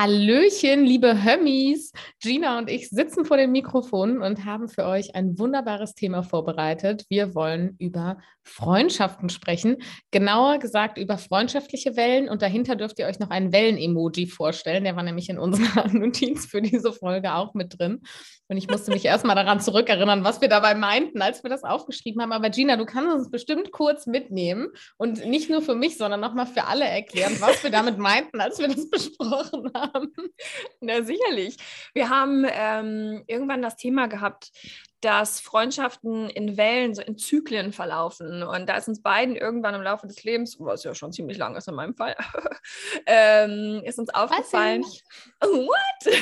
Hallöchen, liebe Hömmis. Gina und ich sitzen vor den Mikrofonen und haben für euch ein wunderbares Thema vorbereitet. Wir wollen über Freundschaften sprechen. Genauer gesagt über freundschaftliche Wellen. Und dahinter dürft ihr euch noch einen Wellen-Emoji vorstellen. Der war nämlich in unserer Notiz für diese Folge auch mit drin. Und ich musste mich erstmal daran zurückerinnern, was wir dabei meinten, als wir das aufgeschrieben haben. Aber Gina, du kannst uns bestimmt kurz mitnehmen und nicht nur für mich, sondern nochmal für alle erklären, was wir damit meinten, als wir das besprochen haben haben. Na, sicherlich. Wir haben ähm, irgendwann das Thema gehabt, dass Freundschaften in Wellen, so in Zyklen verlaufen. Und da ist uns beiden irgendwann im Laufe des Lebens, was ja schon ziemlich lang ist in meinem Fall, ähm, ist uns aufgefallen. What?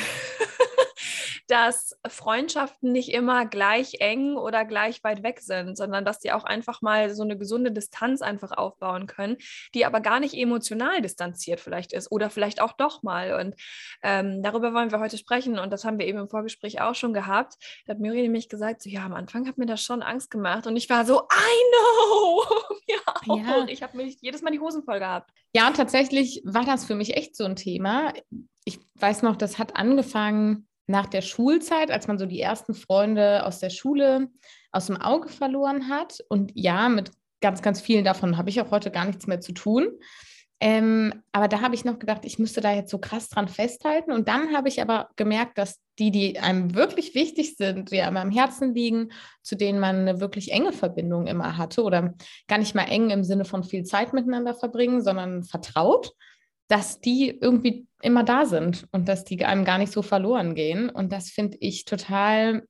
Dass Freundschaften nicht immer gleich eng oder gleich weit weg sind, sondern dass die auch einfach mal so eine gesunde Distanz einfach aufbauen können, die aber gar nicht emotional distanziert vielleicht ist oder vielleicht auch doch mal. Und ähm, darüber wollen wir heute sprechen und das haben wir eben im Vorgespräch auch schon gehabt. Da hat Miri nämlich gesagt, so ja, am Anfang hat mir das schon Angst gemacht und ich war so, I know! ja, ja. ich habe mir jedes Mal die Hosen voll gehabt. Ja, tatsächlich war das für mich echt so ein Thema. Ich weiß noch, das hat angefangen nach der Schulzeit, als man so die ersten Freunde aus der Schule aus dem Auge verloren hat. Und ja, mit ganz, ganz vielen davon habe ich auch heute gar nichts mehr zu tun. Ähm, aber da habe ich noch gedacht, ich müsste da jetzt so krass dran festhalten. Und dann habe ich aber gemerkt, dass die, die einem wirklich wichtig sind, die einem am Herzen liegen, zu denen man eine wirklich enge Verbindung immer hatte oder gar nicht mal eng im Sinne von viel Zeit miteinander verbringen, sondern vertraut, dass die irgendwie immer da sind und dass die einem gar nicht so verloren gehen. Und das finde ich total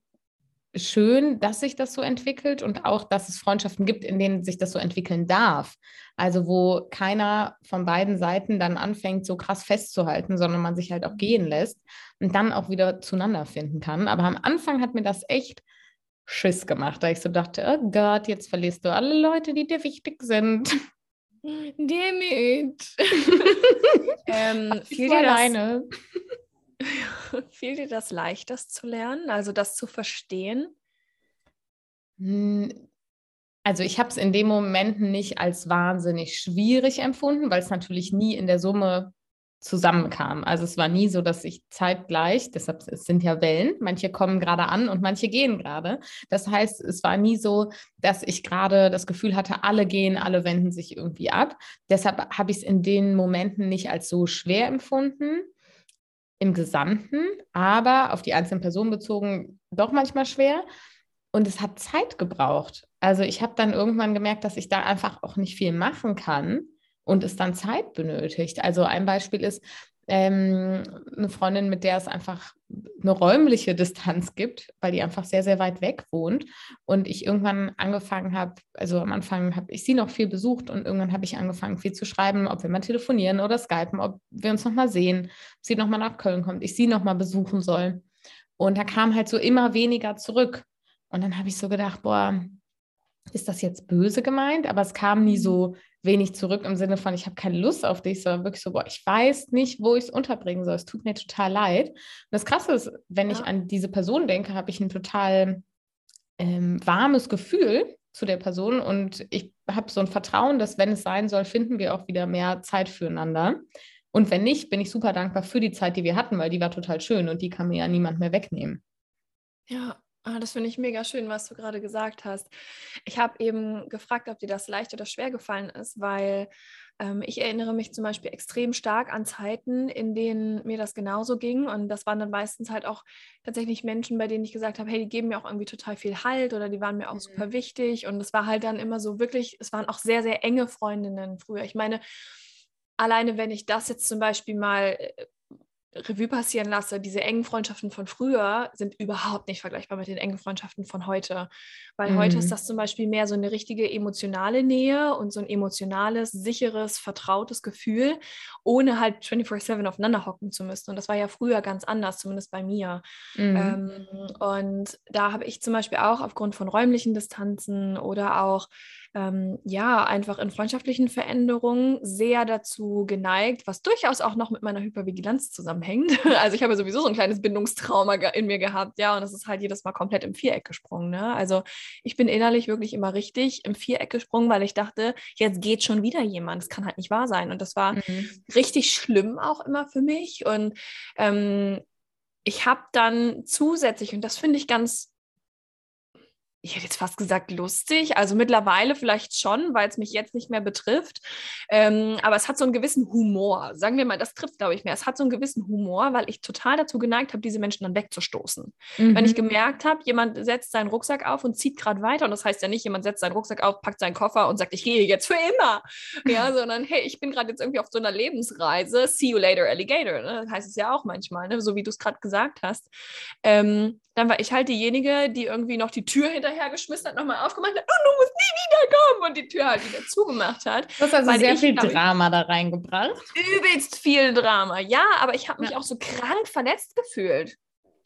schön, dass sich das so entwickelt und auch, dass es Freundschaften gibt, in denen sich das so entwickeln darf. Also wo keiner von beiden Seiten dann anfängt, so krass festzuhalten, sondern man sich halt auch gehen lässt und dann auch wieder zueinander finden kann. Aber am Anfang hat mir das echt Schiss gemacht, da ich so dachte, oh Gott, jetzt verlierst du alle Leute, die dir wichtig sind. Damn it. ähm, fiel, dir alleine. Das, fiel dir das leicht, das zu lernen, also das zu verstehen? Hm, also ich habe es in dem Moment nicht als wahnsinnig schwierig empfunden, weil es natürlich nie in der Summe zusammenkam. Also es war nie so, dass ich zeitgleich, deshalb es sind ja Wellen, manche kommen gerade an und manche gehen gerade. Das heißt, es war nie so, dass ich gerade das Gefühl hatte, alle gehen, alle wenden sich irgendwie ab. Deshalb habe ich es in den Momenten nicht als so schwer empfunden im Gesamten, aber auf die einzelnen Personen bezogen doch manchmal schwer. Und es hat Zeit gebraucht. Also ich habe dann irgendwann gemerkt, dass ich da einfach auch nicht viel machen kann und es dann Zeit benötigt. Also ein Beispiel ist ähm, eine Freundin, mit der es einfach eine räumliche Distanz gibt, weil die einfach sehr, sehr weit weg wohnt. Und ich irgendwann angefangen habe, also am Anfang habe ich sie noch viel besucht und irgendwann habe ich angefangen, viel zu schreiben, ob wir mal telefonieren oder skypen, ob wir uns nochmal sehen, ob sie nochmal nach Köln kommt, ich sie nochmal besuchen soll. Und da kam halt so immer weniger zurück. Und dann habe ich so gedacht, boah, ist das jetzt böse gemeint? Aber es kam nie so wenig zurück im Sinne von, ich habe keine Lust auf dich, sondern wirklich so, boah, ich weiß nicht, wo ich es unterbringen soll. Es tut mir total leid. Und das Krasse ist, wenn ja. ich an diese Person denke, habe ich ein total ähm, warmes Gefühl zu der Person und ich habe so ein Vertrauen, dass wenn es sein soll, finden wir auch wieder mehr Zeit füreinander. Und wenn nicht, bin ich super dankbar für die Zeit, die wir hatten, weil die war total schön und die kann mir ja niemand mehr wegnehmen. Ja, Ah, das finde ich mega schön, was du gerade gesagt hast. Ich habe eben gefragt, ob dir das leicht oder schwer gefallen ist, weil ähm, ich erinnere mich zum Beispiel extrem stark an Zeiten, in denen mir das genauso ging. Und das waren dann meistens halt auch tatsächlich Menschen, bei denen ich gesagt habe, hey, die geben mir auch irgendwie total viel Halt oder die waren mir auch mhm. super wichtig. Und es war halt dann immer so wirklich, es waren auch sehr, sehr enge Freundinnen früher. Ich meine, alleine wenn ich das jetzt zum Beispiel mal äh, Revue passieren lasse, diese engen Freundschaften von früher sind überhaupt nicht vergleichbar mit den engen Freundschaften von heute. Weil mhm. heute ist mhm. das zum Beispiel mehr so eine richtige emotionale Nähe und so ein emotionales, sicheres, vertrautes Gefühl, ohne halt 24-7 aufeinander hocken zu müssen. Und das war ja früher ganz anders, zumindest bei mir. Mhm. Ähm, und da habe ich zum Beispiel auch aufgrund von räumlichen Distanzen oder auch ähm, ja, einfach in freundschaftlichen Veränderungen sehr dazu geneigt, was durchaus auch noch mit meiner Hypervigilanz zusammenhängt. Also ich habe sowieso so ein kleines Bindungstrauma in mir gehabt, ja, und es ist halt jedes Mal komplett im Viereck gesprungen. Ne? Also ich bin innerlich wirklich immer richtig im Viereck gesprungen, weil ich dachte, jetzt geht schon wieder jemand. Das kann halt nicht wahr sein. Und das war mhm. richtig schlimm auch immer für mich. Und ähm, ich habe dann zusätzlich, und das finde ich ganz ich hätte jetzt fast gesagt lustig, also mittlerweile vielleicht schon, weil es mich jetzt nicht mehr betrifft. Ähm, aber es hat so einen gewissen Humor. Sagen wir mal, das trifft, glaube ich, mehr. Es hat so einen gewissen Humor, weil ich total dazu geneigt habe, diese Menschen dann wegzustoßen. Mhm. Wenn ich mhm. gemerkt habe, jemand setzt seinen Rucksack auf und zieht gerade weiter, und das heißt ja nicht, jemand setzt seinen Rucksack auf, packt seinen Koffer und sagt, ich gehe jetzt für immer. Ja, sondern hey, ich bin gerade jetzt irgendwie auf so einer Lebensreise. See you later, Alligator. Ne? Das heißt es ja auch manchmal, ne? so wie du es gerade gesagt hast. Ähm, dann war ich halt diejenige, die irgendwie noch die Tür hinterhergeschmissen hat, nochmal aufgemacht hat, oh, du musst nie wiederkommen und die Tür halt wieder zugemacht hat. Du hast also sehr viel Drama da reingebracht. Übelst viel Drama, ja, aber ich habe mich ja. auch so krank verletzt gefühlt.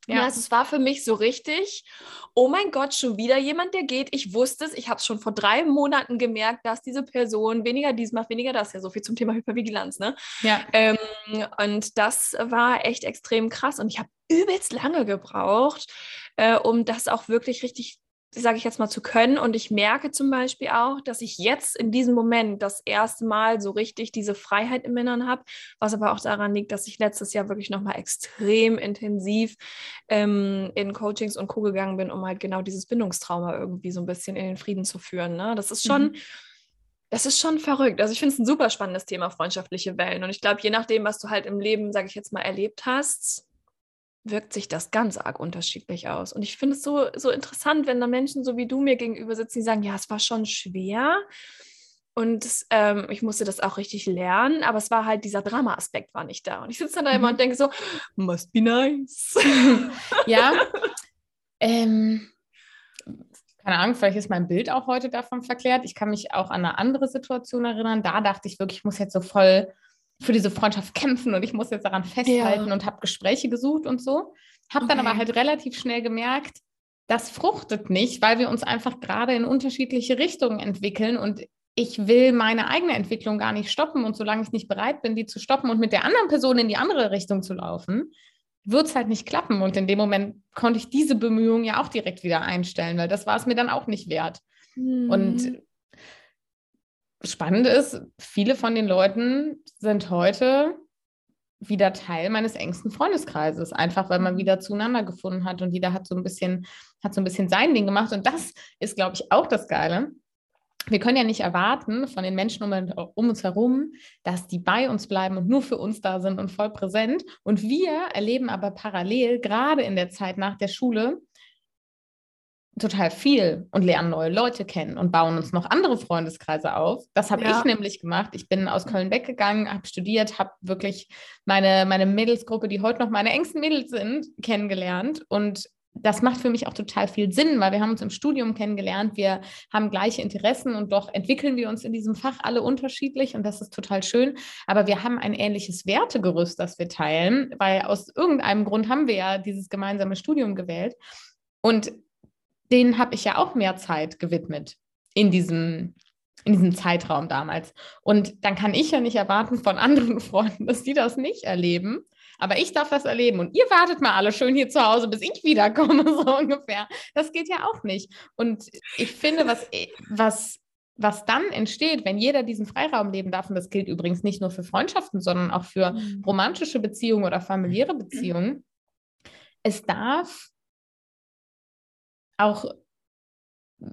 Ja. ja, also es war für mich so richtig, oh mein Gott, schon wieder jemand, der geht. Ich wusste es, ich habe es schon vor drei Monaten gemerkt, dass diese Person weniger dies macht, weniger das. Ja, so viel zum Thema Hypervigilanz, ne? Ja. Ähm, und das war echt extrem krass. Und ich habe übelst lange gebraucht, äh, um das auch wirklich richtig sage ich jetzt mal, zu können. Und ich merke zum Beispiel auch, dass ich jetzt in diesem Moment das erste Mal so richtig diese Freiheit im Innern habe, was aber auch daran liegt, dass ich letztes Jahr wirklich nochmal extrem intensiv ähm, in Coachings und Co. gegangen bin, um halt genau dieses Bindungstrauma irgendwie so ein bisschen in den Frieden zu führen. Ne? Das ist schon. Mhm. Das ist schon verrückt. Also ich finde es ein super spannendes Thema, freundschaftliche Wellen. Und ich glaube, je nachdem, was du halt im Leben, sage ich jetzt mal, erlebt hast, wirkt sich das ganz arg unterschiedlich aus. Und ich finde es so, so interessant, wenn da Menschen so wie du mir gegenüber sitzen, die sagen, ja, es war schon schwer. Und ähm, ich musste das auch richtig lernen, aber es war halt dieser Drama-Aspekt war nicht da. Und ich sitze dann da immer und mhm. denke so, must be nice. ja. ähm, keine Ahnung, vielleicht ist mein Bild auch heute davon verklärt. Ich kann mich auch an eine andere Situation erinnern. Da dachte ich wirklich, ich muss jetzt so voll für diese Freundschaft kämpfen und ich muss jetzt daran festhalten ja. und habe Gespräche gesucht und so. Habe okay. dann aber halt relativ schnell gemerkt, das fruchtet nicht, weil wir uns einfach gerade in unterschiedliche Richtungen entwickeln und ich will meine eigene Entwicklung gar nicht stoppen und solange ich nicht bereit bin, die zu stoppen und mit der anderen Person in die andere Richtung zu laufen, wird es halt nicht klappen. Und in dem Moment konnte ich diese Bemühungen ja auch direkt wieder einstellen, weil das war es mir dann auch nicht wert. Mhm. Und spannend ist, viele von den Leuten sind heute wieder Teil meines engsten Freundeskreises, einfach weil man mhm. wieder zueinander gefunden hat und jeder hat so ein bisschen, hat so ein bisschen sein Ding gemacht. Und das ist, glaube ich, auch das Geile. Wir können ja nicht erwarten von den Menschen um, um, uns herum, dass die bei uns bleiben und nur für uns da sind und voll präsent. Und wir erleben aber parallel, gerade in der Zeit nach der Schule, total viel und lernen neue Leute kennen und bauen uns noch andere Freundeskreise auf. Das habe ja. ich nämlich gemacht. Ich bin aus Köln weggegangen, habe studiert, habe wirklich meine, meine Mädelsgruppe, die heute noch meine engsten Mädels sind, kennengelernt. Und das macht für mich auch total viel Sinn, weil wir haben uns im Studium kennengelernt, wir haben gleiche Interessen und doch entwickeln wir uns in diesem Fach alle unterschiedlich und das ist total schön. Aber wir haben ein ähnliches Wertegerüst, das wir teilen, weil aus irgendeinem Grund haben wir ja dieses gemeinsame Studium gewählt. Und denen habe ich ja auch mehr Zeit gewidmet in diesem, in diesem Zeitraum damals. Und dann kann ich ja nicht erwarten von anderen Freunden, dass die das nicht erleben. Aber ich darf das erleben und ihr wartet mal alle schön hier zu Hause, bis ich wiederkomme, so ungefähr. Das geht ja auch nicht. Und ich finde, was, was, was dann entsteht, wenn jeder diesen Freiraum leben darf, und das gilt übrigens nicht nur für Freundschaften, sondern auch für mhm. romantische Beziehungen oder familiäre Beziehungen, es darf auch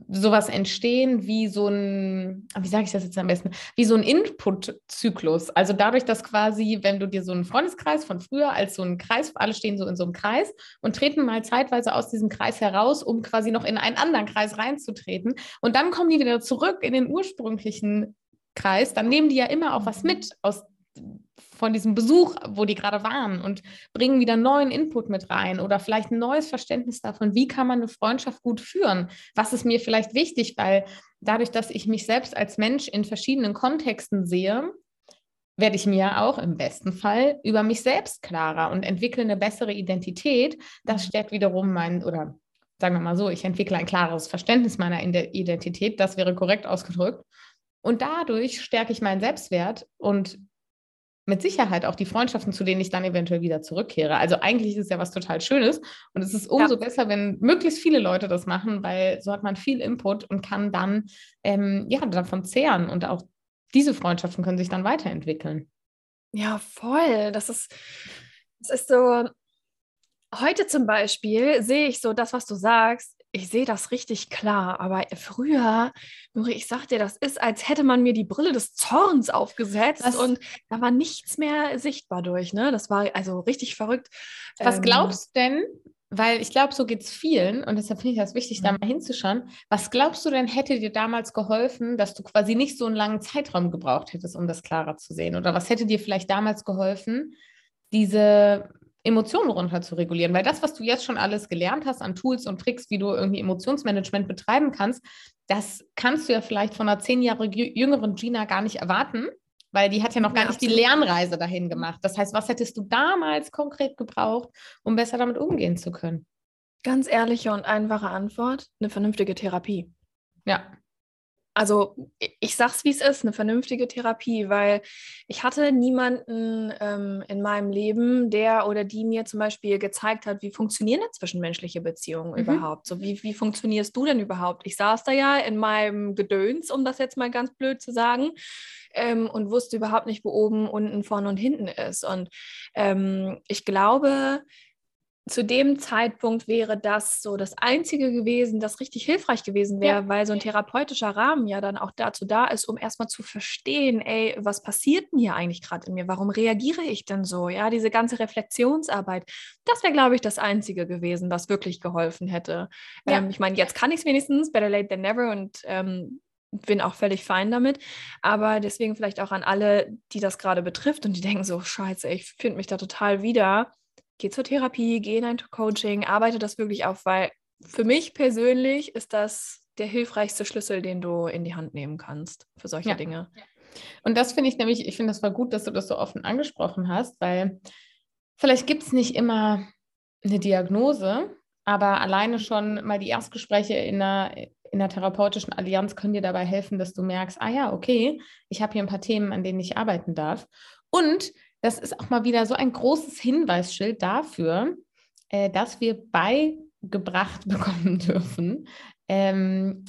sowas entstehen wie so ein, wie sage ich das jetzt am besten, wie so ein Input-Zyklus. Also dadurch, dass quasi, wenn du dir so einen Freundeskreis von früher als so einen Kreis, alle stehen so in so einem Kreis und treten mal zeitweise aus diesem Kreis heraus, um quasi noch in einen anderen Kreis reinzutreten. Und dann kommen die wieder zurück in den ursprünglichen Kreis, dann nehmen die ja immer auch was mit aus von diesem Besuch, wo die gerade waren und bringen wieder neuen Input mit rein oder vielleicht ein neues Verständnis davon, wie kann man eine Freundschaft gut führen? Was ist mir vielleicht wichtig, weil dadurch, dass ich mich selbst als Mensch in verschiedenen Kontexten sehe, werde ich mir auch im besten Fall über mich selbst klarer und entwickle eine bessere Identität. Das stärkt wiederum mein oder sagen wir mal so, ich entwickle ein klares Verständnis meiner Identität, das wäre korrekt ausgedrückt. Und dadurch stärke ich meinen Selbstwert und mit Sicherheit auch die Freundschaften, zu denen ich dann eventuell wieder zurückkehre. Also eigentlich ist es ja was total Schönes und es ist umso ja. besser, wenn möglichst viele Leute das machen, weil so hat man viel Input und kann dann ähm, ja davon zehren und auch diese Freundschaften können sich dann weiterentwickeln. Ja, voll. Das ist, das ist so. Heute zum Beispiel sehe ich so das, was du sagst, ich sehe das richtig klar, aber früher, Nuri, ich sag dir, das ist, als hätte man mir die Brille des Zorns aufgesetzt was? und da war nichts mehr sichtbar durch, ne? Das war also richtig verrückt. Was ähm, glaubst du denn, weil ich glaube, so geht es vielen und deshalb finde ich das wichtig, da mhm. mal hinzuschauen. Was glaubst du denn, hätte dir damals geholfen, dass du quasi nicht so einen langen Zeitraum gebraucht hättest, um das klarer zu sehen? Oder was hätte dir vielleicht damals geholfen, diese Emotionen runter zu regulieren. Weil das, was du jetzt schon alles gelernt hast an Tools und Tricks, wie du irgendwie Emotionsmanagement betreiben kannst, das kannst du ja vielleicht von einer zehn Jahre jüngeren Gina gar nicht erwarten, weil die hat ja noch gar ja, nicht absolut. die Lernreise dahin gemacht. Das heißt, was hättest du damals konkret gebraucht, um besser damit umgehen zu können? Ganz ehrliche und einfache Antwort, eine vernünftige Therapie. Ja also ich sag's, wie es ist, eine vernünftige Therapie, weil ich hatte niemanden ähm, in meinem Leben, der oder die mir zum Beispiel gezeigt hat, wie funktionieren denn zwischenmenschliche Beziehungen mhm. überhaupt? So, wie, wie funktionierst du denn überhaupt? Ich saß da ja in meinem Gedöns, um das jetzt mal ganz blöd zu sagen, ähm, und wusste überhaupt nicht, wo oben, unten, vorne und hinten ist. Und ähm, ich glaube, zu dem Zeitpunkt wäre das so das Einzige gewesen, das richtig hilfreich gewesen wäre, ja. weil so ein therapeutischer Rahmen ja dann auch dazu da ist, um erstmal zu verstehen, ey, was passiert denn hier eigentlich gerade in mir? Warum reagiere ich denn so? Ja, diese ganze Reflexionsarbeit, das wäre, glaube ich, das Einzige gewesen, was wirklich geholfen hätte. Ja. Ähm, ich meine, jetzt kann ich es wenigstens, better late than never und ähm, bin auch völlig fein damit. Aber deswegen vielleicht auch an alle, die das gerade betrifft und die denken so, scheiße, ich finde mich da total wieder geh zur Therapie, geh in ein Coaching, arbeite das wirklich auf, weil für mich persönlich ist das der hilfreichste Schlüssel, den du in die Hand nehmen kannst für solche ja. Dinge. Und das finde ich nämlich, ich finde das war gut, dass du das so offen angesprochen hast, weil vielleicht gibt es nicht immer eine Diagnose, aber alleine schon mal die Erstgespräche in einer, in der therapeutischen Allianz können dir dabei helfen, dass du merkst, ah ja, okay, ich habe hier ein paar Themen, an denen ich arbeiten darf. Und das ist auch mal wieder so ein großes Hinweisschild dafür, äh, dass wir beigebracht bekommen dürfen, ähm,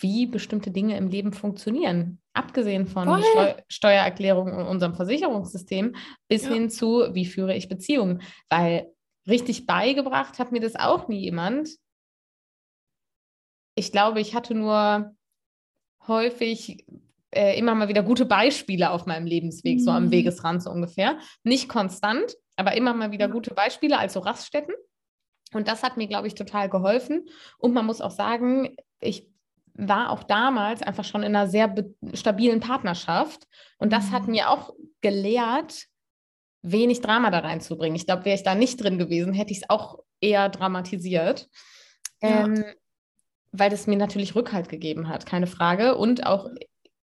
wie bestimmte Dinge im Leben funktionieren. Abgesehen von Steu Steuererklärungen und unserem Versicherungssystem bis ja. hin zu, wie führe ich Beziehungen. Weil richtig beigebracht hat mir das auch nie jemand. Ich glaube, ich hatte nur häufig äh, immer mal wieder gute Beispiele auf meinem Lebensweg, mhm. so am mhm. Wegesrand so ungefähr. Nicht konstant, aber immer mal wieder gute Beispiele, also Raststätten. Und das hat mir, glaube ich, total geholfen. Und man muss auch sagen, ich war auch damals einfach schon in einer sehr stabilen Partnerschaft. Und das hat mhm. mir auch gelehrt, wenig Drama da reinzubringen. Ich glaube, wäre ich da nicht drin gewesen, hätte ich es auch eher dramatisiert. Ja. Ähm, weil das mir natürlich Rückhalt gegeben hat, keine Frage. Und auch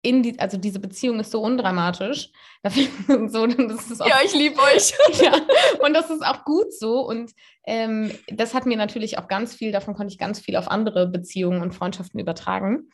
in die, also diese Beziehung ist so undramatisch. so, das ist auch, ja, ich liebe euch. ja, und das ist auch gut so. Und ähm, das hat mir natürlich auch ganz viel, davon konnte ich ganz viel auf andere Beziehungen und Freundschaften übertragen.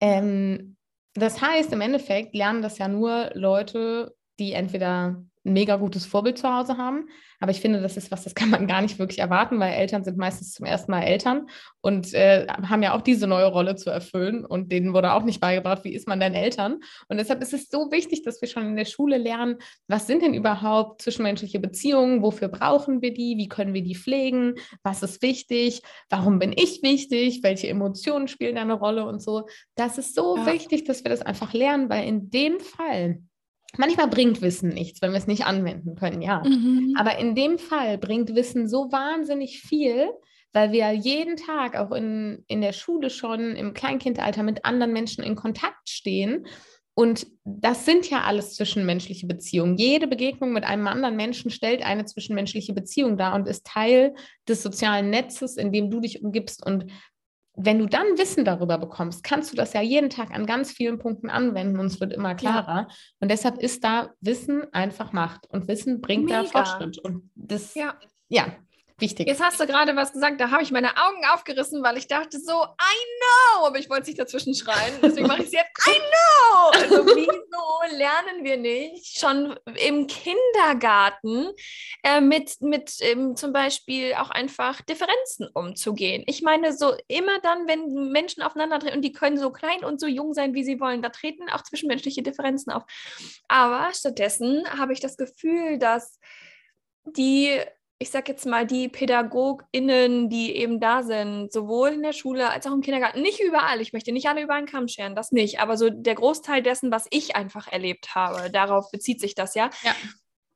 Ähm, das heißt, im Endeffekt lernen das ja nur Leute, die entweder ein mega gutes Vorbild zu Hause haben. Aber ich finde, das ist was, das kann man gar nicht wirklich erwarten, weil Eltern sind meistens zum ersten Mal Eltern und äh, haben ja auch diese neue Rolle zu erfüllen und denen wurde auch nicht beigebracht, wie ist man denn Eltern. Und deshalb ist es so wichtig, dass wir schon in der Schule lernen, was sind denn überhaupt zwischenmenschliche Beziehungen, wofür brauchen wir die, wie können wir die pflegen, was ist wichtig, warum bin ich wichtig, welche Emotionen spielen da eine Rolle und so. Das ist so ja. wichtig, dass wir das einfach lernen, weil in dem Fall Manchmal bringt Wissen nichts, wenn wir es nicht anwenden können, ja. Mhm. Aber in dem Fall bringt Wissen so wahnsinnig viel, weil wir jeden Tag auch in, in der Schule schon im Kleinkindalter mit anderen Menschen in Kontakt stehen. Und das sind ja alles zwischenmenschliche Beziehungen. Jede Begegnung mit einem anderen Menschen stellt eine zwischenmenschliche Beziehung dar und ist Teil des sozialen Netzes, in dem du dich umgibst. Und wenn du dann Wissen darüber bekommst, kannst du das ja jeden Tag an ganz vielen Punkten anwenden und es wird immer klarer. Ja. Und deshalb ist da Wissen einfach Macht und Wissen bringt Mega. da Fortschritt. Und das, ja. ja, Wichtig. Jetzt hast du gerade was gesagt, da habe ich meine Augen aufgerissen, weil ich dachte so, I know, aber ich wollte es nicht dazwischen schreien. Deswegen mache ich es jetzt, I know. Also wieso lernen wir nicht schon im Kindergarten äh, mit, mit ähm, zum Beispiel auch einfach Differenzen umzugehen? Ich meine, so immer dann, wenn Menschen aufeinander treten und die können so klein und so jung sein, wie sie wollen, da treten auch zwischenmenschliche Differenzen auf. Aber stattdessen habe ich das Gefühl, dass die ich sag jetzt mal, die PädagogInnen, die eben da sind, sowohl in der Schule als auch im Kindergarten, nicht überall, ich möchte nicht alle über einen Kamm scheren, das nicht, aber so der Großteil dessen, was ich einfach erlebt habe, darauf bezieht sich das ja. ja.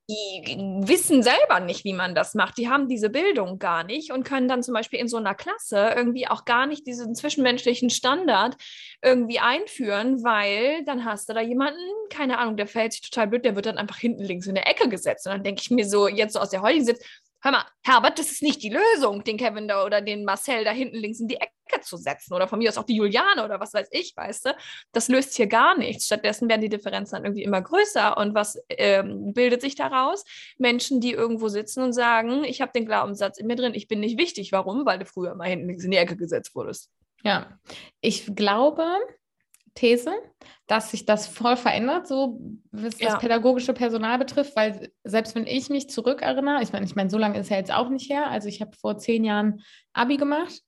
Die wissen selber nicht, wie man das macht. Die haben diese Bildung gar nicht und können dann zum Beispiel in so einer Klasse irgendwie auch gar nicht diesen zwischenmenschlichen Standard irgendwie einführen, weil dann hast du da jemanden, keine Ahnung, der fällt sich total blöd, der wird dann einfach hinten links in der Ecke gesetzt. Und dann denke ich mir so, jetzt so aus der heutigen Sicht, hör mal, Herbert, das ist nicht die Lösung, den Kevin da oder den Marcel da hinten links in die Ecke zu setzen oder von mir aus auch die Juliane oder was weiß ich, weißt du? Das löst hier gar nichts. Stattdessen werden die Differenzen dann irgendwie immer größer. Und was ähm, bildet sich daraus? Menschen, die irgendwo sitzen und sagen, ich habe den Glaubenssatz in mir drin, ich bin nicht wichtig. Warum? Weil du früher mal hinten links in die Ecke gesetzt wurdest. Ja, ich glaube, These, dass sich das voll verändert, so was ja. das pädagogische Personal betrifft, weil selbst wenn ich mich zurückerinnere, ich meine, ich meine, so lange ist ja jetzt auch nicht her, also ich habe vor zehn Jahren Abi gemacht.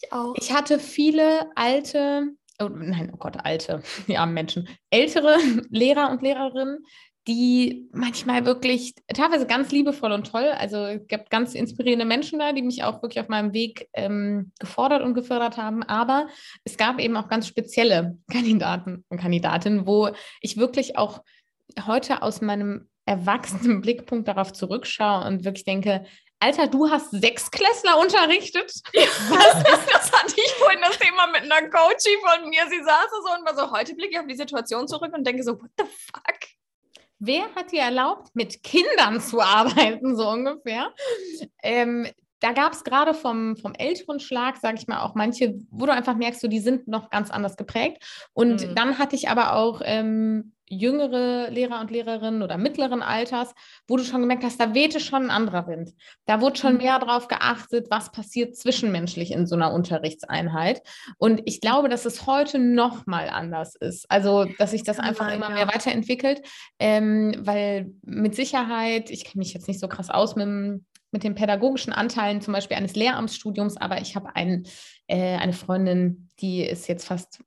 Ich auch. Ich hatte viele alte, oh, nein, oh Gott, alte, die armen Menschen, ältere Lehrer und Lehrerinnen, die manchmal wirklich teilweise ganz liebevoll und toll. Also es gibt ganz inspirierende Menschen da, die mich auch wirklich auf meinem Weg ähm, gefordert und gefördert haben. Aber es gab eben auch ganz spezielle Kandidaten und Kandidatinnen, wo ich wirklich auch heute aus meinem erwachsenen Blickpunkt darauf zurückschaue und wirklich denke, Alter, du hast Sechsklässler unterrichtet? Ja, das, das hatte ich vorhin das Thema mit einer Coachie von mir. Sie saß so und war so, heute blicke ich auf die Situation zurück und denke so, what the fuck? Wer hat dir erlaubt, mit Kindern zu arbeiten, so ungefähr? Ähm, da gab es gerade vom, vom älteren Schlag, sage ich mal, auch manche, wo du einfach merkst, so, die sind noch ganz anders geprägt. Und mhm. dann hatte ich aber auch ähm, jüngere Lehrer und Lehrerinnen oder mittleren Alters, wo du schon gemerkt hast, da wehte schon ein anderer Wind. Da wurde schon mhm. mehr darauf geachtet, was passiert zwischenmenschlich in so einer Unterrichtseinheit. Und ich glaube, dass es heute noch mal anders ist. Also, dass sich das einfach immer mehr weiterentwickelt, ähm, weil mit Sicherheit, ich kenne mich jetzt nicht so krass aus mit dem mit den pädagogischen Anteilen zum Beispiel eines Lehramtsstudiums, aber ich habe ein, äh, eine Freundin, die ist jetzt fast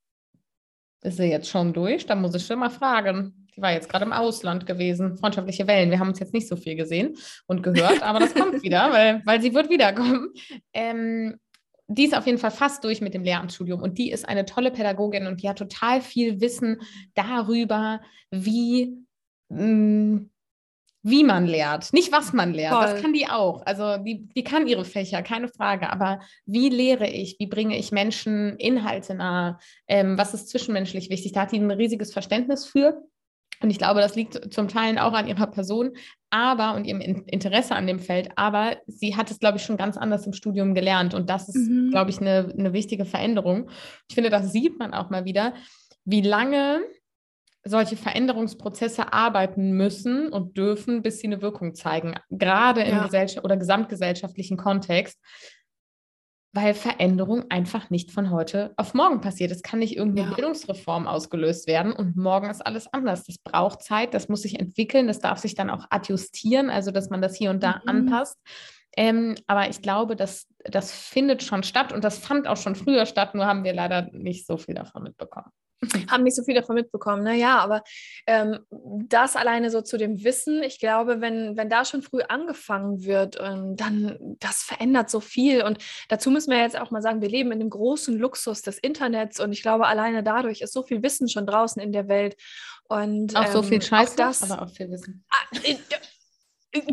ist sie jetzt schon durch? Da muss ich schon mal fragen. Die war jetzt gerade im Ausland gewesen. Freundschaftliche Wellen. Wir haben uns jetzt nicht so viel gesehen und gehört, aber das kommt wieder, weil, weil sie wird wiederkommen. Ähm, die ist auf jeden Fall fast durch mit dem Lehramtsstudium und die ist eine tolle Pädagogin und die hat total viel Wissen darüber, wie mh, mm, wie man lehrt, nicht was man lehrt. Voll. Das kann die auch. Also die, die kann ihre Fächer, keine Frage. Aber wie lehre ich? Wie bringe ich Menschen Inhalte nahe? Ähm, was ist zwischenmenschlich wichtig? Da hat die ein riesiges Verständnis für. Und ich glaube, das liegt zum Teil auch an ihrer Person, aber und ihrem Interesse an dem Feld. Aber sie hat es, glaube ich, schon ganz anders im Studium gelernt. Und das ist, mhm. glaube ich, eine, eine wichtige Veränderung. Ich finde, das sieht man auch mal wieder, wie lange solche Veränderungsprozesse arbeiten müssen und dürfen, bis sie eine Wirkung zeigen, gerade im ja. Gesellschaft oder gesamtgesellschaftlichen Kontext, weil Veränderung einfach nicht von heute auf morgen passiert. Es kann nicht irgendeine ja. Bildungsreform ausgelöst werden und morgen ist alles anders. Das braucht Zeit, das muss sich entwickeln, das darf sich dann auch adjustieren, also dass man das hier und da mhm. anpasst. Ähm, aber ich glaube, dass das findet schon statt und das fand auch schon früher statt, nur haben wir leider nicht so viel davon mitbekommen. haben nicht so viel davon mitbekommen. Naja, aber ähm, das alleine so zu dem Wissen, ich glaube, wenn, wenn da schon früh angefangen wird, ähm, dann das verändert so viel. Und dazu müssen wir jetzt auch mal sagen, wir leben in dem großen Luxus des Internets und ich glaube, alleine dadurch ist so viel Wissen schon draußen in der Welt. Und, auch ähm, so viel Scheiße, das, aber auch viel Wissen. Ah,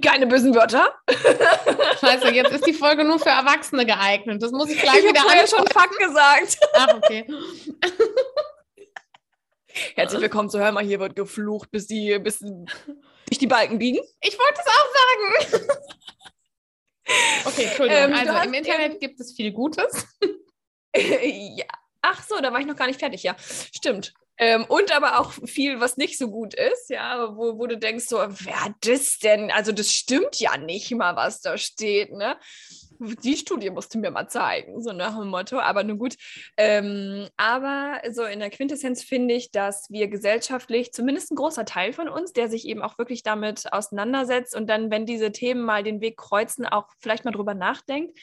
keine bösen Wörter. Scheiße, jetzt ist die Folge nur für Erwachsene geeignet. Das muss ich gleich ich wieder Ich habe schon Fakt gesagt. Ach, okay. Herzlich willkommen zu Hör mal, hier wird geflucht, bis die, bis sich die Balken biegen. Ich wollte es auch sagen. okay, Entschuldigung. Ähm, also im Internet gibt es viel Gutes. ja. Ach so, da war ich noch gar nicht fertig, ja. Stimmt. Ähm, und aber auch viel, was nicht so gut ist, ja, wo, wo du denkst, so, wer hat das denn? Also, das stimmt ja nicht mal, was da steht, ne? Die Studie musst du mir mal zeigen, so nach dem Motto, aber nur gut. Ähm, aber so in der Quintessenz finde ich, dass wir gesellschaftlich, zumindest ein großer Teil von uns, der sich eben auch wirklich damit auseinandersetzt und dann, wenn diese Themen mal den Weg kreuzen, auch vielleicht mal drüber nachdenkt,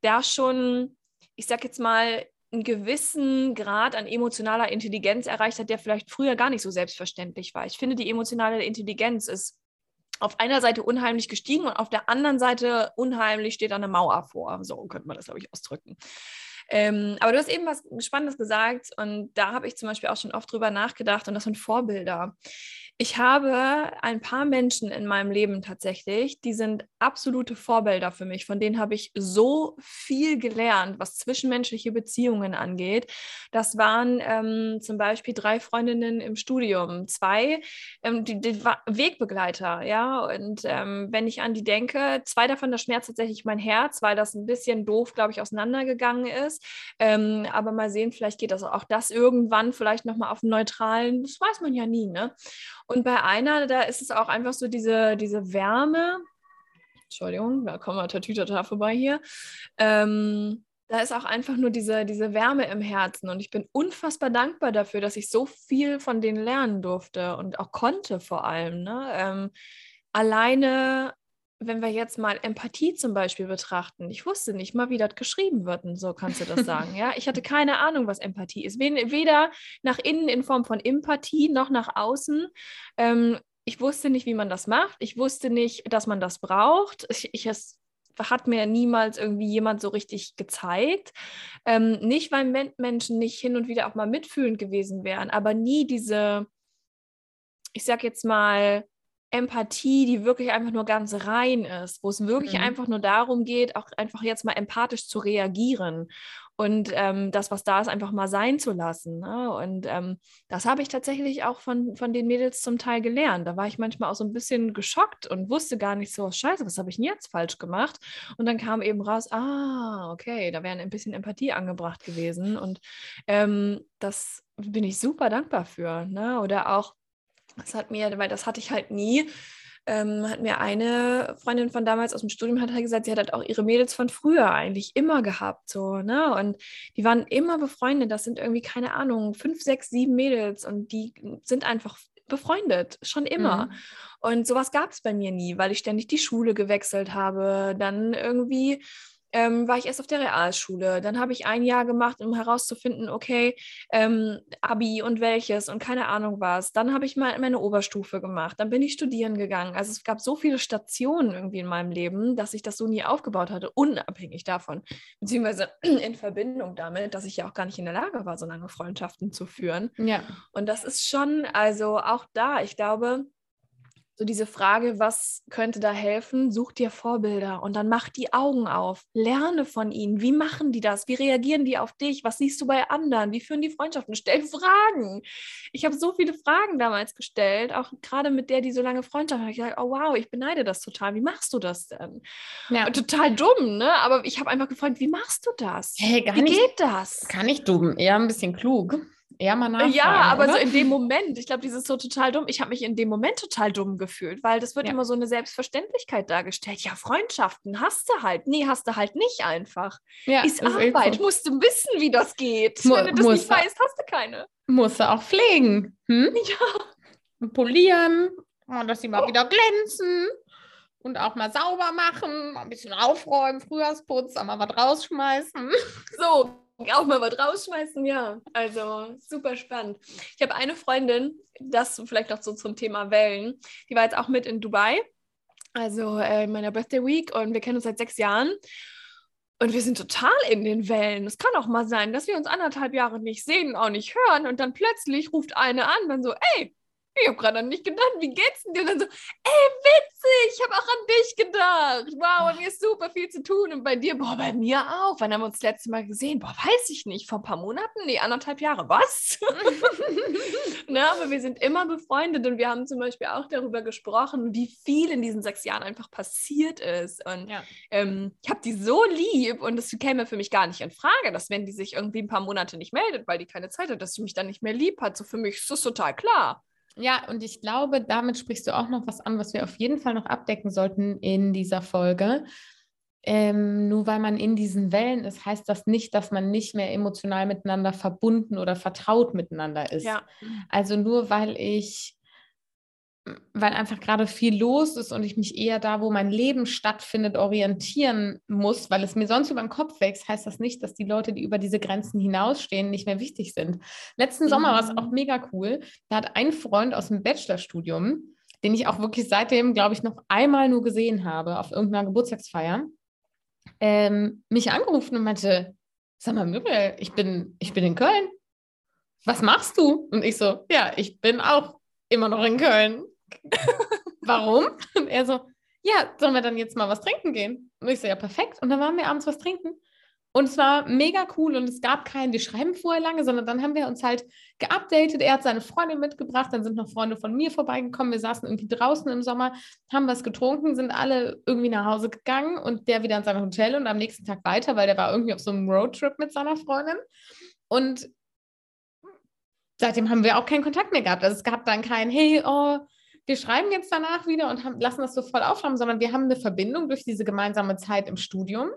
da schon, ich sag jetzt mal, einen gewissen Grad an emotionaler Intelligenz erreicht hat, der vielleicht früher gar nicht so selbstverständlich war. Ich finde, die emotionale Intelligenz ist auf einer Seite unheimlich gestiegen und auf der anderen Seite unheimlich steht eine Mauer vor. So könnte man das, glaube ich, ausdrücken. Ähm, aber du hast eben was Spannendes gesagt und da habe ich zum Beispiel auch schon oft drüber nachgedacht und das sind Vorbilder. Ich habe ein paar Menschen in meinem Leben tatsächlich, die sind absolute Vorbilder für mich. Von denen habe ich so viel gelernt, was zwischenmenschliche Beziehungen angeht. Das waren ähm, zum Beispiel drei Freundinnen im Studium, zwei ähm, die, die Wegbegleiter, ja. Und ähm, wenn ich an die denke, zwei davon, das schmerzt tatsächlich mein Herz, weil das ein bisschen doof, glaube ich, auseinandergegangen ist. Ähm, aber mal sehen, vielleicht geht das auch das irgendwann vielleicht nochmal auf einen neutralen, das weiß man ja nie, ne? Und bei einer, da ist es auch einfach so diese, diese Wärme. Entschuldigung, da kommen wir Tatütata vorbei hier. Ähm, da ist auch einfach nur diese, diese Wärme im Herzen. Und ich bin unfassbar dankbar dafür, dass ich so viel von denen lernen durfte und auch konnte vor allem. Ne? Ähm, alleine wenn wir jetzt mal Empathie zum Beispiel betrachten, ich wusste nicht mal, wie das geschrieben wird, und so kannst du das sagen. ja, ich hatte keine Ahnung, was Empathie ist. Weder nach innen in Form von Empathie noch nach außen. Ähm, ich wusste nicht, wie man das macht. Ich wusste nicht, dass man das braucht. Ich, ich es hat mir niemals irgendwie jemand so richtig gezeigt. Ähm, nicht, weil Men Menschen nicht hin und wieder auch mal mitfühlend gewesen wären, aber nie diese, ich sag jetzt mal, Empathie, die wirklich einfach nur ganz rein ist, wo es wirklich mhm. einfach nur darum geht, auch einfach jetzt mal empathisch zu reagieren und ähm, das, was da ist, einfach mal sein zu lassen. Ne? Und ähm, das habe ich tatsächlich auch von, von den Mädels zum Teil gelernt. Da war ich manchmal auch so ein bisschen geschockt und wusste gar nicht so, scheiße, was habe ich denn jetzt falsch gemacht? Und dann kam eben raus, ah, okay, da wäre ein bisschen Empathie angebracht gewesen. Und ähm, das bin ich super dankbar für. Ne? Oder auch das hat mir, weil das hatte ich halt nie, ähm, hat mir eine Freundin von damals aus dem Studium hat halt gesagt, sie hat halt auch ihre Mädels von früher eigentlich immer gehabt, so, ne? Und die waren immer befreundet. Das sind irgendwie, keine Ahnung, fünf, sechs, sieben Mädels und die sind einfach befreundet, schon immer. Mhm. Und sowas gab es bei mir nie, weil ich ständig die Schule gewechselt habe, dann irgendwie ähm, war ich erst auf der Realschule. Dann habe ich ein Jahr gemacht, um herauszufinden, okay, ähm, Abi und welches und keine Ahnung was. Dann habe ich mal meine Oberstufe gemacht. Dann bin ich studieren gegangen. Also es gab so viele Stationen irgendwie in meinem Leben, dass ich das so nie aufgebaut hatte, unabhängig davon. Beziehungsweise in Verbindung damit, dass ich ja auch gar nicht in der Lage war, so lange Freundschaften zu führen. Ja. Und das ist schon, also auch da, ich glaube, so diese Frage, was könnte da helfen? Such dir Vorbilder und dann mach die Augen auf. Lerne von ihnen. Wie machen die das? Wie reagieren die auf dich? Was siehst du bei anderen? Wie führen die Freundschaften? Stell Fragen. Ich habe so viele Fragen damals gestellt, auch gerade mit der, die so lange Freundschaft hat. Ich gesagt, oh wow, ich beneide das total. Wie machst du das denn? Ja. total dumm, ne? Aber ich habe einfach gefragt, wie machst du das? Hey, wie nicht, geht das? Gar nicht dumm, eher ein bisschen klug eher mal nachfragen. Ja, aber oder? so in dem Moment, ich glaube, dieses so total dumm. Ich habe mich in dem Moment total dumm gefühlt, weil das wird ja. immer so eine Selbstverständlichkeit dargestellt. Ja, Freundschaften hast du halt. Nee, hast du halt nicht einfach. Ja, ist Arbeit. So. Musst du wissen, wie das geht. Mu Wenn du das nicht weißt, hast du keine. Musst du auch pflegen. Hm? Ja. Polieren, oh, dass sie mal oh. wieder glänzen und auch mal sauber machen, ein bisschen aufräumen, Frühjahrsputz, auch mal was rausschmeißen. So, auch mal was rausschmeißen, ja. Also super spannend. Ich habe eine Freundin, das vielleicht noch so zum Thema Wellen, die war jetzt auch mit in Dubai, also äh, in meiner Birthday Week und wir kennen uns seit sechs Jahren. Und wir sind total in den Wellen. Es kann auch mal sein, dass wir uns anderthalb Jahre nicht sehen, auch nicht hören und dann plötzlich ruft eine an, dann so, ey, ich habe gerade an dich gedacht, wie geht's denn dir? Und dann so, ey, witzig, ich habe auch an dich gedacht. Wow, bei mir ist super viel zu tun. Und bei dir, boah, bei mir auch. Wann haben wir uns das letzte Mal gesehen? Boah, weiß ich nicht, vor ein paar Monaten? Nee, anderthalb Jahre. Was? Na, aber wir sind immer befreundet und wir haben zum Beispiel auch darüber gesprochen, wie viel in diesen sechs Jahren einfach passiert ist. Und ja. ähm, ich habe die so lieb und es käme für mich gar nicht in Frage, dass wenn die sich irgendwie ein paar Monate nicht meldet, weil die keine Zeit hat, dass sie mich dann nicht mehr lieb hat. So für mich ist das total klar. Ja, und ich glaube, damit sprichst du auch noch was an, was wir auf jeden Fall noch abdecken sollten in dieser Folge. Ähm, nur weil man in diesen Wellen ist, heißt das nicht, dass man nicht mehr emotional miteinander verbunden oder vertraut miteinander ist. Ja. Also nur weil ich weil einfach gerade viel los ist und ich mich eher da, wo mein Leben stattfindet, orientieren muss, weil es mir sonst über den Kopf wächst, heißt das nicht, dass die Leute, die über diese Grenzen hinausstehen, nicht mehr wichtig sind. Letzten mhm. Sommer war es auch mega cool. Da hat ein Freund aus dem Bachelorstudium, den ich auch wirklich seitdem, glaube ich, noch einmal nur gesehen habe auf irgendeiner Geburtstagsfeier, ähm, mich angerufen und meinte, sag mal, Muriel, ich bin, ich bin in Köln. Was machst du? Und ich so, ja, ich bin auch immer noch in Köln. Warum? Und er so, ja, sollen wir dann jetzt mal was trinken gehen? Und ich so, ja, perfekt. Und dann waren wir abends was trinken. Und es war mega cool und es gab keinen, wir schreiben vorher lange, sondern dann haben wir uns halt geupdatet. Er hat seine Freundin mitgebracht, dann sind noch Freunde von mir vorbeigekommen. Wir saßen irgendwie draußen im Sommer, haben was getrunken, sind alle irgendwie nach Hause gegangen und der wieder in sein Hotel und am nächsten Tag weiter, weil der war irgendwie auf so einem Roadtrip mit seiner Freundin. Und seitdem haben wir auch keinen Kontakt mehr gehabt. Also es gab dann kein, hey, oh, wir schreiben jetzt danach wieder und haben, lassen das so voll aufschreiben, sondern wir haben eine Verbindung durch diese gemeinsame Zeit im Studium.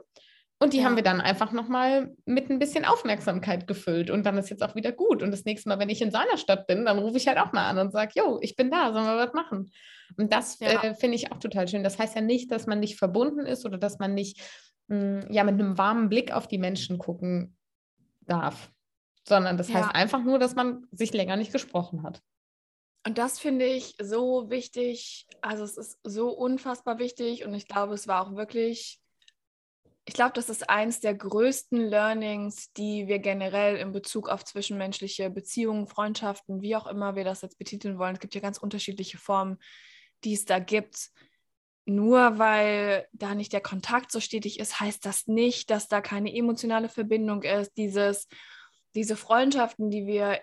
Und die ja. haben wir dann einfach nochmal mit ein bisschen Aufmerksamkeit gefüllt. Und dann ist jetzt auch wieder gut. Und das nächste Mal, wenn ich in seiner Stadt bin, dann rufe ich halt auch mal an und sage, jo, ich bin da, sollen wir was machen? Und das ja. äh, finde ich auch total schön. Das heißt ja nicht, dass man nicht verbunden ist oder dass man nicht mh, hm, ja, mit einem warmen Blick auf die Menschen gucken darf. Sondern das ja. heißt einfach nur, dass man sich länger nicht gesprochen hat. Und das finde ich so wichtig. Also es ist so unfassbar wichtig und ich glaube, es war auch wirklich, ich glaube, das ist eins der größten Learnings, die wir generell in Bezug auf zwischenmenschliche Beziehungen, Freundschaften, wie auch immer wir das jetzt betiteln wollen. Es gibt ja ganz unterschiedliche Formen, die es da gibt. Nur weil da nicht der Kontakt so stetig ist, heißt das nicht, dass da keine emotionale Verbindung ist. Dieses, diese Freundschaften, die wir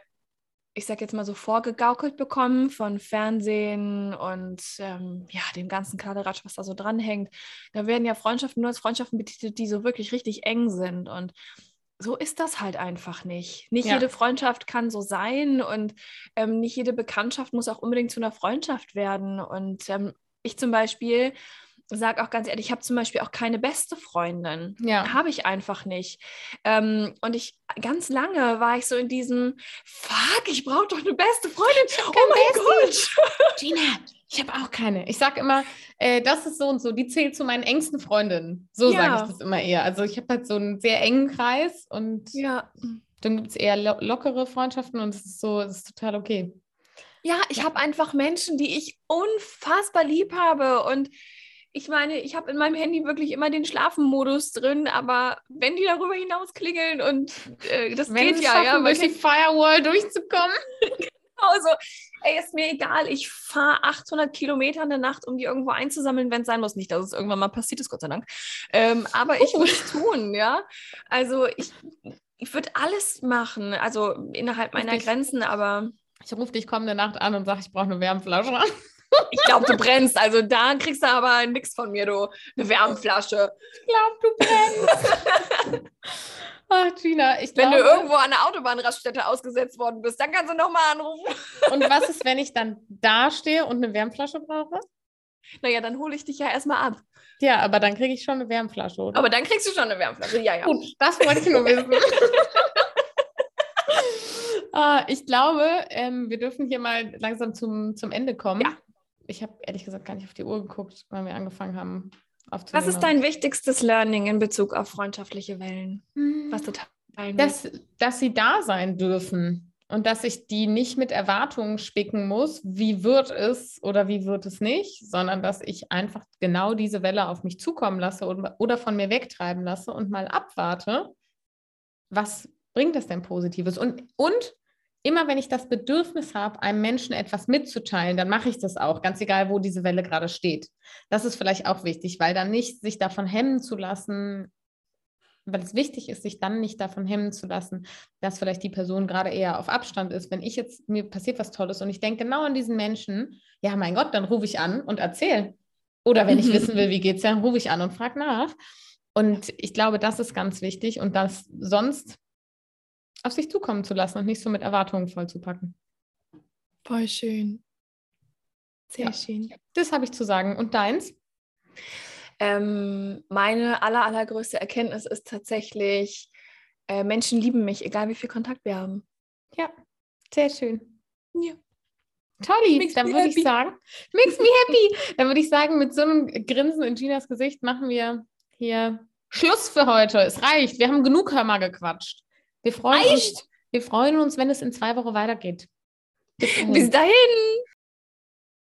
ich sag jetzt mal so vorgegaukelt bekommen von Fernsehen und ähm, ja, dem ganzen Kladderadatsch, was da so dranhängt. Da werden ja Freundschaften nur als Freundschaften betitelt, die so wirklich richtig eng sind. Und so ist das halt einfach nicht. Nicht ja. jede Freundschaft kann so sein und ähm, nicht jede Bekanntschaft muss auch unbedingt zu einer Freundschaft werden. Und ähm, ich zum Beispiel sage auch ganz ehrlich, ich habe zum Beispiel auch keine beste Freundin. Ja. Habe ich einfach nicht. Ähm, und ich, ganz lange war ich so in diesem, fuck, ich brauche doch eine beste Freundin. Oh mein Gott. Gina, ich habe auch keine. Ich sage immer, äh, das ist so und so, die zählt zu meinen engsten Freundinnen. So ja. sage ich das immer eher. Also ich habe halt so einen sehr engen Kreis und ja. dann gibt es eher lo lockere Freundschaften und es ist so, es ist total okay. Ja, ich ja. habe einfach Menschen, die ich unfassbar lieb habe und ich meine, ich habe in meinem Handy wirklich immer den Schlafenmodus drin, aber wenn die darüber hinaus klingeln und äh, das wenn geht ja, ja, durch die Firewall durchzukommen. genau so. Ey, ist mir egal, ich fahre 800 Kilometer in der Nacht, um die irgendwo einzusammeln, wenn es sein muss. Nicht, dass es irgendwann mal passiert ist, Gott sei Dank. Ähm, aber uh. ich würde es tun, ja. Also ich, ich würde alles machen, also innerhalb meiner ich, Grenzen, aber... Ich rufe dich kommende Nacht an und sage, ich brauche eine Wärmflasche. Ich glaube, du brennst. Also da kriegst du aber nichts von mir, du. Eine Wärmflasche. Ich glaube, du brennst. Ach, Gina, ich glaube... Wenn du irgendwo an der Autobahnraststätte ausgesetzt worden bist, dann kannst du nochmal anrufen. Und was ist, wenn ich dann da stehe und eine Wärmflasche brauche? Naja, dann hole ich dich ja erstmal ab. Ja, aber dann kriege ich schon eine Wärmflasche, oder? Aber dann kriegst du schon eine Wärmflasche, ja, ja. Gut, das wollte ich nur wissen. ah, ich glaube, ähm, wir dürfen hier mal langsam zum, zum Ende kommen. Ja ich habe ehrlich gesagt gar nicht auf die Uhr geguckt, weil wir angefangen haben aufzunehmen. Was ist dein wichtigstes Learning in Bezug auf freundschaftliche Wellen? Was du teilen dass, dass sie da sein dürfen und dass ich die nicht mit Erwartungen spicken muss, wie wird es oder wie wird es nicht, sondern dass ich einfach genau diese Welle auf mich zukommen lasse oder, oder von mir wegtreiben lasse und mal abwarte, was bringt das denn Positives? Und, und immer wenn ich das Bedürfnis habe, einem Menschen etwas mitzuteilen, dann mache ich das auch, ganz egal, wo diese Welle gerade steht. Das ist vielleicht auch wichtig, weil dann nicht sich davon hemmen zu lassen, weil es wichtig ist, sich dann nicht davon hemmen zu lassen, dass vielleicht die Person gerade eher auf Abstand ist. Wenn ich jetzt, mir passiert was Tolles und ich denke genau an diesen Menschen, ja, mein Gott, dann rufe ich an und erzähle. Oder wenn ich mhm. wissen will, wie geht es, dann rufe ich an und frage nach. Und ich glaube, das ist ganz wichtig und das sonst auf sich zukommen zu lassen und nicht so mit Erwartungen vollzupacken. Voll schön. Sehr ja. schön. Das habe ich zu sagen. Und deins? Ähm, meine aller, allergrößte Erkenntnis ist tatsächlich, äh, Menschen lieben mich, egal wie viel Kontakt wir haben. Ja, sehr schön. Ja. Tolli, dann würde ich sagen, makes me happy. Dann würde ich sagen, mit so einem Grinsen in Ginas Gesicht machen wir hier Schluss für heute. Es reicht. Wir haben genug Hörmer gequatscht. Wir freuen, uns, wir freuen uns, wenn es in zwei Wochen weitergeht. Bis dahin. Bis dahin.